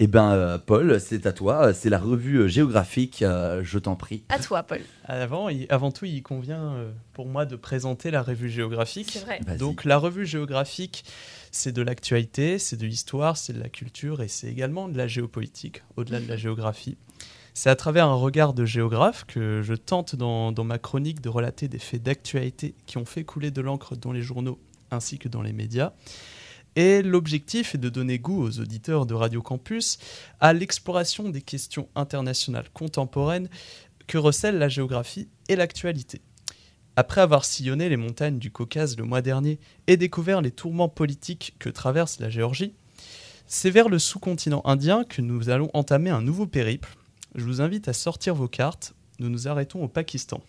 Eh ben, euh, Paul, c'est à toi. C'est la revue euh, géographique. euh, je t'en prie. À toi, Paul. Avant, il- avant tout, il convient pour moi de présenter la revue géographique. C'est vrai. Donc la revue géographique, c'est de l'actualité, c'est de l'histoire, c'est de la culture et c'est également de la géopolitique, au-delà de la géographie. C'est à travers un regard de géographe que je tente dans, dans ma chronique de relater des faits d'actualité qui ont fait couler de l'encre dans les journaux ainsi que dans les médias. Et l'objectif est de donner goût aux auditeurs de Radio Campus à l'exploration des questions internationales contemporaines que recèlent la géographie et l'actualité. Après avoir sillonné les montagnes du Caucase le mois dernier et découvert les tourments politiques que traverse la Géorgie, c'est vers le sous-continent indien que nous allons entamer un nouveau périple. Je vous invite à sortir vos cartes. Nous nous arrêtons au Pakistan.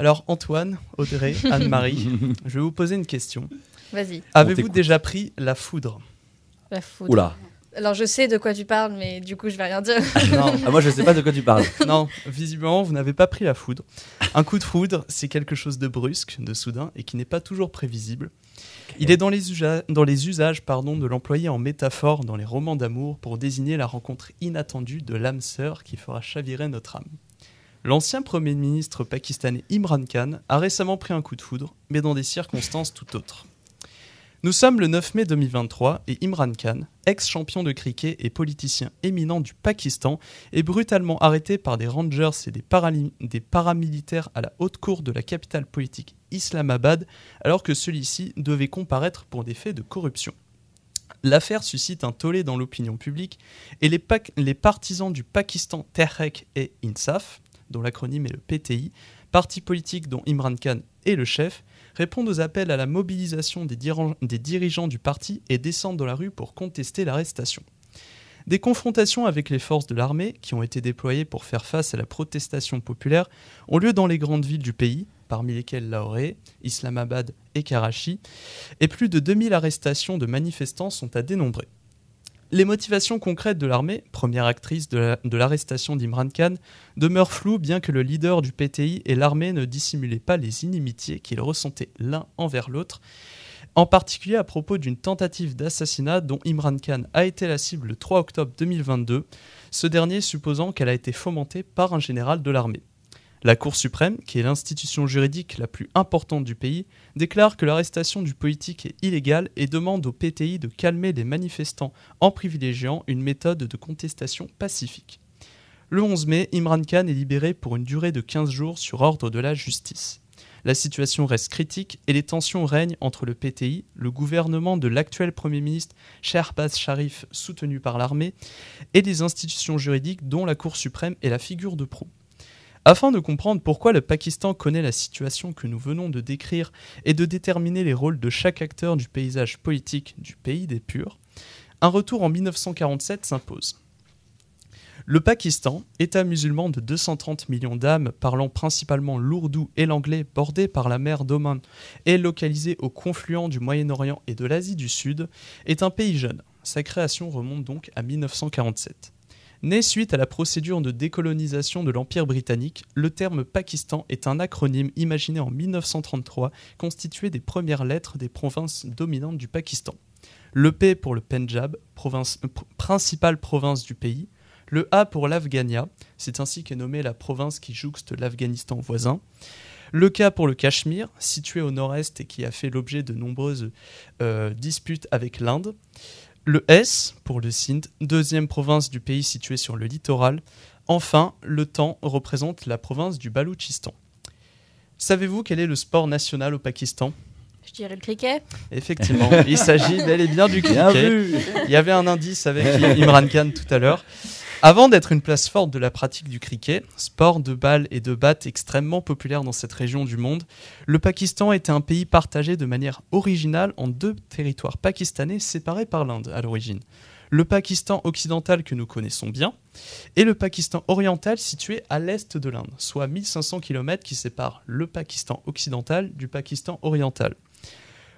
Alors Antoine, Audrey, Anne-Marie, je vais vous poser une question. Vas-y, Avez-vous déjà pris la foudre la foudre. Oula. Alors, je sais de quoi tu parles, mais du coup, je vais rien dire. Non, Ah, moi, je sais pas de quoi tu parles. non, visiblement, vous n'avez pas pris la foudre. Un coup de foudre, c'est quelque chose de brusque, de soudain, et qui n'est pas toujours prévisible. Il est dans les, usa- dans les usages pardon, de l'employer en métaphore dans les romans d'amour pour désigner la rencontre inattendue de l'âme sœur qui fera chavirer notre âme. L'ancien Premier ministre pakistanais Imran Khan a récemment pris un coup de foudre, mais dans des circonstances tout autres. Nous sommes le 9 mai 2023 et Imran Khan, ex-champion de cricket et politicien éminent du Pakistan, est brutalement arrêté par des rangers et des, paramilitaires à la haute cour de la capitale politique Islamabad, alors que celui-ci devait comparaître pour des faits de corruption. L'affaire suscite un tollé dans l'opinion publique et les partisans du Pakistan Tehreek et Insaf, dont l'acronyme est le PTI, parti politique dont Imran Khan est le chef, répondent aux appels à la mobilisation des, dirigeants du parti et descendent dans la rue pour contester l'arrestation. Des confrontations avec les forces de l'armée, qui ont été déployées pour faire face à la protestation populaire, ont lieu dans les grandes villes du pays, parmi lesquelles Lahore, Islamabad et Karachi, et plus de 2000 arrestations de manifestants sont à dénombrer. Les motivations concrètes de l'armée, première actrice de la- de l'arrestation d'Imran Khan, demeurent floues bien que le leader du PTI et l'armée ne dissimulaient pas les inimitiés qu'ils ressentaient l'un envers l'autre, en particulier à propos d'une tentative d'assassinat dont Imran Khan a été la cible le 3 octobre 2022, ce dernier supposant qu'elle a été fomentée par un général de l'armée. La Cour suprême, qui est l'institution juridique la plus importante du pays, déclare que l'arrestation du politique est illégale et demande au PTI de calmer les manifestants en privilégiant une méthode de contestation pacifique. Le 11 mai, Imran Khan est libéré pour une durée de 15 jours sur ordre de la justice. La situation reste critique et les tensions règnent entre le PTI, le gouvernement de l'actuel Premier ministre Shehbaz Sharif soutenu par l'armée, et les institutions juridiques dont la Cour suprême est la figure de proue. Afin de comprendre pourquoi le Pakistan connaît la situation que nous venons de décrire et de déterminer les rôles de chaque acteur du paysage politique du pays des purs, un retour en 1947 s'impose. Le Pakistan, État musulman de 230 millions d'âmes parlant principalement l'ourdou et l'anglais bordé par la mer d'Oman et localisé au confluent du Moyen-Orient et de l'Asie du Sud, est un pays jeune. Sa création remonte donc à 1947. Né suite à la procédure de décolonisation de l'Empire britannique, le terme Pakistan est un acronyme imaginé en 1933 constitué des premières lettres des provinces dominantes du Pakistan. Le P pour le Pendjab, province- euh, pr- principale province du pays, le A pour l'Afghania, c'est ainsi qu'est nommée la province qui jouxte l'Afghanistan voisin. Le K pour le Cachemire, situé au nord-est et qui a fait l'objet de nombreuses euh, disputes avec l'Inde. Le S pour le Sindh, deuxième province du pays située sur le littoral. Enfin, le temps représente la province du Baloutchistan. Savez-vous quel est le sport national au Pakistan? Je dirais le cricket. Effectivement, il s'agit bel et bien du Bien cricket. vu. Il y avait un indice avec Imran Khan tout à l'heure. Avant d'être une place forte de la pratique du cricket, sport de balle et de batte extrêmement populaire dans cette région du monde, le Pakistan était un pays partagé de manière originale en deux territoires pakistanais séparés par l'Inde à l'origine. Le Pakistan occidental que nous connaissons bien et le Pakistan oriental situé à l'est de l'Inde, soit 1500 km qui séparent le Pakistan occidental du Pakistan oriental.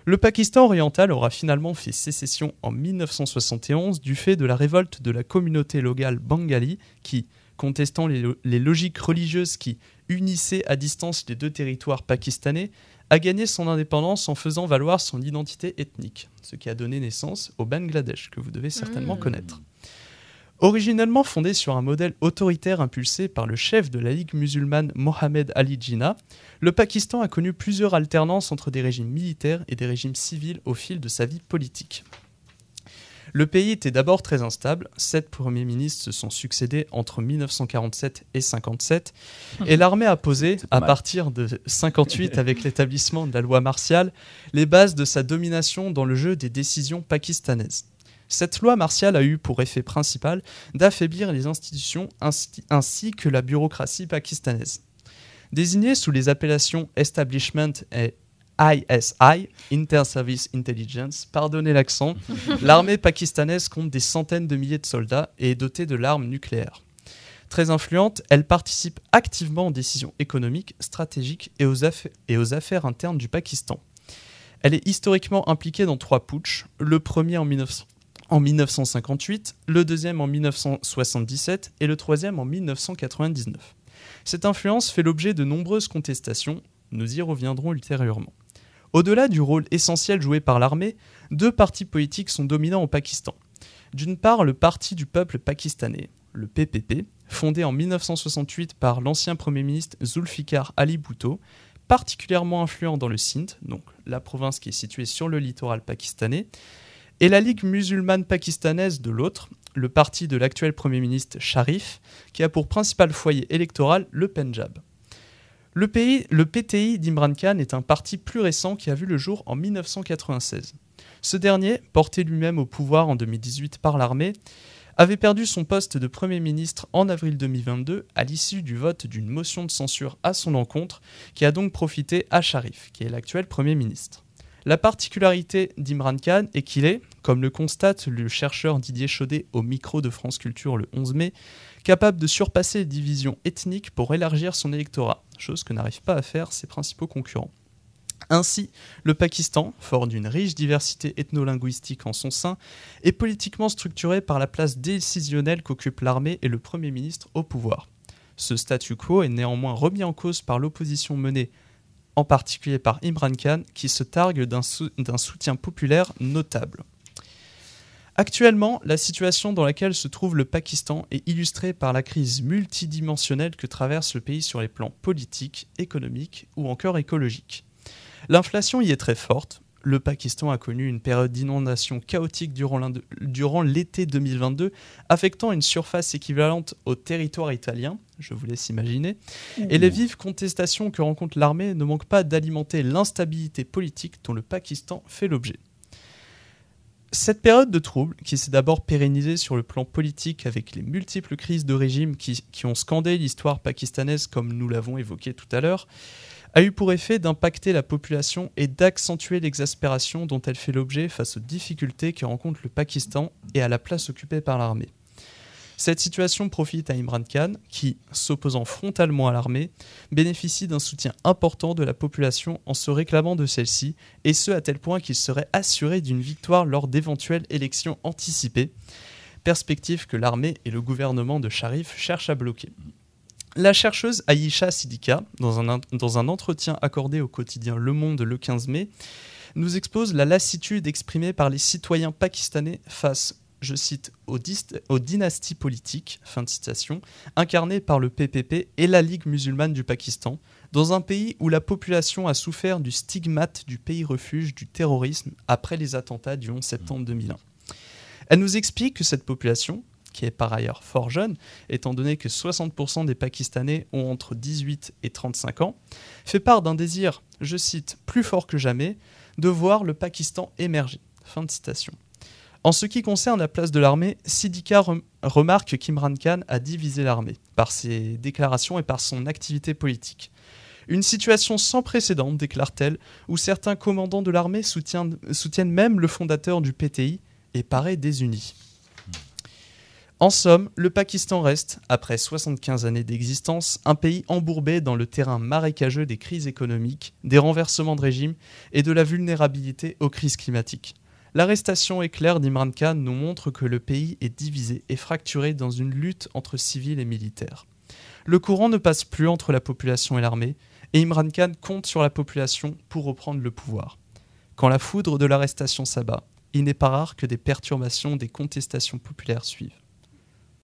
Le Pakistan oriental aura finalement fait sécession en 1971 du fait de la révolte de la communauté locale bengali qui, contestant les, lo- les logiques religieuses qui unissaient à distance les deux territoires pakistanais, a gagné son indépendance en faisant valoir son identité ethnique, ce qui a donné naissance au Bangladesh, que vous devez certainement Mmh. connaître. Originellement fondé sur un modèle autoritaire impulsé par le chef de la Ligue musulmane Mohamed Ali Jinnah, le Pakistan a connu plusieurs alternances entre des régimes militaires et des régimes civils au fil de sa vie politique. Le pays était d'abord très instable, sept premiers ministres se sont succédés entre 1947 et 57, et l'armée a posé, à mal. partir de 58 avec l'établissement de la loi martiale, les bases de sa domination dans le jeu des décisions pakistanaises. Cette loi martiale a eu pour effet principal d'affaiblir les institutions ainsi, ainsi que la bureaucratie pakistanaise. Désignée sous les appellations Establishment et ISI, Inter-Service Intelligence, pardonnez l'accent, l'armée pakistanaise compte des centaines de milliers de soldats et est dotée de l'arme nucléaire. Très influente, elle participe activement aux décisions économiques, stratégiques et aux, affa- et aux affaires internes du Pakistan. Elle est historiquement impliquée dans trois putschs, le premier en, 1900 en 1958, le deuxième en 1977 et le troisième en 1999. Cette influence fait l'objet de nombreuses contestations, nous y reviendrons ultérieurement. Au-delà du rôle essentiel joué par l'armée, deux partis politiques sont dominants au Pakistan. D'une part, le Parti du peuple pakistanais, le PPP, fondé en 1968 par l'ancien Premier ministre Zulfikar Ali Bhutto, particulièrement influent dans le Sindh, donc la province qui est située sur le littoral pakistanais, et la Ligue musulmane pakistanaise de l'autre, le parti de l'actuel Premier ministre Sharif, qui a pour principal foyer électoral le Pendjab. Le, pays, le PTI d'Imran Khan est un parti plus récent qui a vu le jour en 1996. Ce dernier, porté lui-même au pouvoir en 2018 par l'armée, avait perdu son poste de Premier ministre en avril 2022 à l'issue du vote d'une motion de censure à son encontre, qui a donc profité à Sharif, qui est l'actuel Premier ministre. La particularité d'Imran Khan est qu'il est, comme le constate le chercheur Didier Chaudet au micro de France Culture le 11 mai, capable de surpasser les divisions ethniques pour élargir son électorat, chose que n'arrivent pas à faire ses principaux concurrents. Ainsi, le Pakistan, fort d'une riche diversité ethno-linguistique en son sein, est politiquement structuré par la place décisionnelle qu'occupent l'armée et le Premier ministre au pouvoir. Ce statu quo est néanmoins remis en cause par l'opposition menée en particulier par Imran Khan, qui se targue d'un sou- d'un soutien populaire notable. Actuellement, la situation dans laquelle se trouve le Pakistan est illustrée par la crise multidimensionnelle que traverse le pays sur les plans politiques, économiques ou encore écologiques. L'inflation y est très forte. Le Pakistan a connu une période d'inondation chaotique durant l'été 2022, affectant une surface équivalente au territoire italien, je vous laisse imaginer, et les vives contestations que rencontre l'armée ne manquent pas d'alimenter l'instabilité politique dont le Pakistan fait l'objet. Cette période de trouble, qui s'est d'abord pérennisée sur le plan politique avec les multiples crises de régime qui, qui ont scandé l'histoire pakistanaise comme nous l'avons évoqué tout à l'heure, a eu pour effet d'impacter la population et d'accentuer l'exaspération dont elle fait l'objet face aux difficultés que rencontre le Pakistan et à la place occupée par l'armée. Cette situation profite à Imran Khan, qui, s'opposant frontalement à l'armée, bénéficie d'un soutien important de la population en se réclamant de celle-ci, et ce à tel point qu'il serait assuré d'une victoire lors d'éventuelles élections anticipées, perspective que l'armée et le gouvernement de Sharif cherchent à bloquer. La chercheuse Aïcha Sidika, dans un, entretien accordé au quotidien Le Monde le 15 mai, nous expose la lassitude exprimée par les citoyens pakistanais face, je cite, aux, aux dynasties politiques, fin de citation, incarnées par le PPP et la Ligue musulmane du Pakistan, dans un pays où la population a souffert du stigmate du pays refuge du terrorisme après les attentats du 11 septembre 2001. Elle nous explique que cette population, qui est par ailleurs fort jeune, étant donné que 60% des Pakistanais ont entre 18 et 35 ans, fait part d'un désir, je cite, plus fort que jamais, de voir le Pakistan émerger. En ce qui concerne la place de l'armée, Sidika rem- remarque qu'Imran Khan a divisé l'armée par ses déclarations et par son activité politique. Une situation sans précédent, déclare-t-elle, où certains commandants de l'armée soutiennent, soutiennent même le fondateur du PTI et paraît désuni. En somme, le Pakistan reste, après 75 années d'existence, un pays embourbé dans le terrain marécageux des crises économiques, des renversements de régime et de la vulnérabilité aux crises climatiques. L'arrestation éclair d'Imran Khan nous montre que le pays est divisé et fracturé dans une lutte entre civils et militaires. Le courant ne passe plus entre la population et l'armée, et Imran Khan compte sur la population pour reprendre le pouvoir. Quand la foudre de l'arrestation s'abat, il n'est pas rare que des perturbations, des contestations populaires suivent.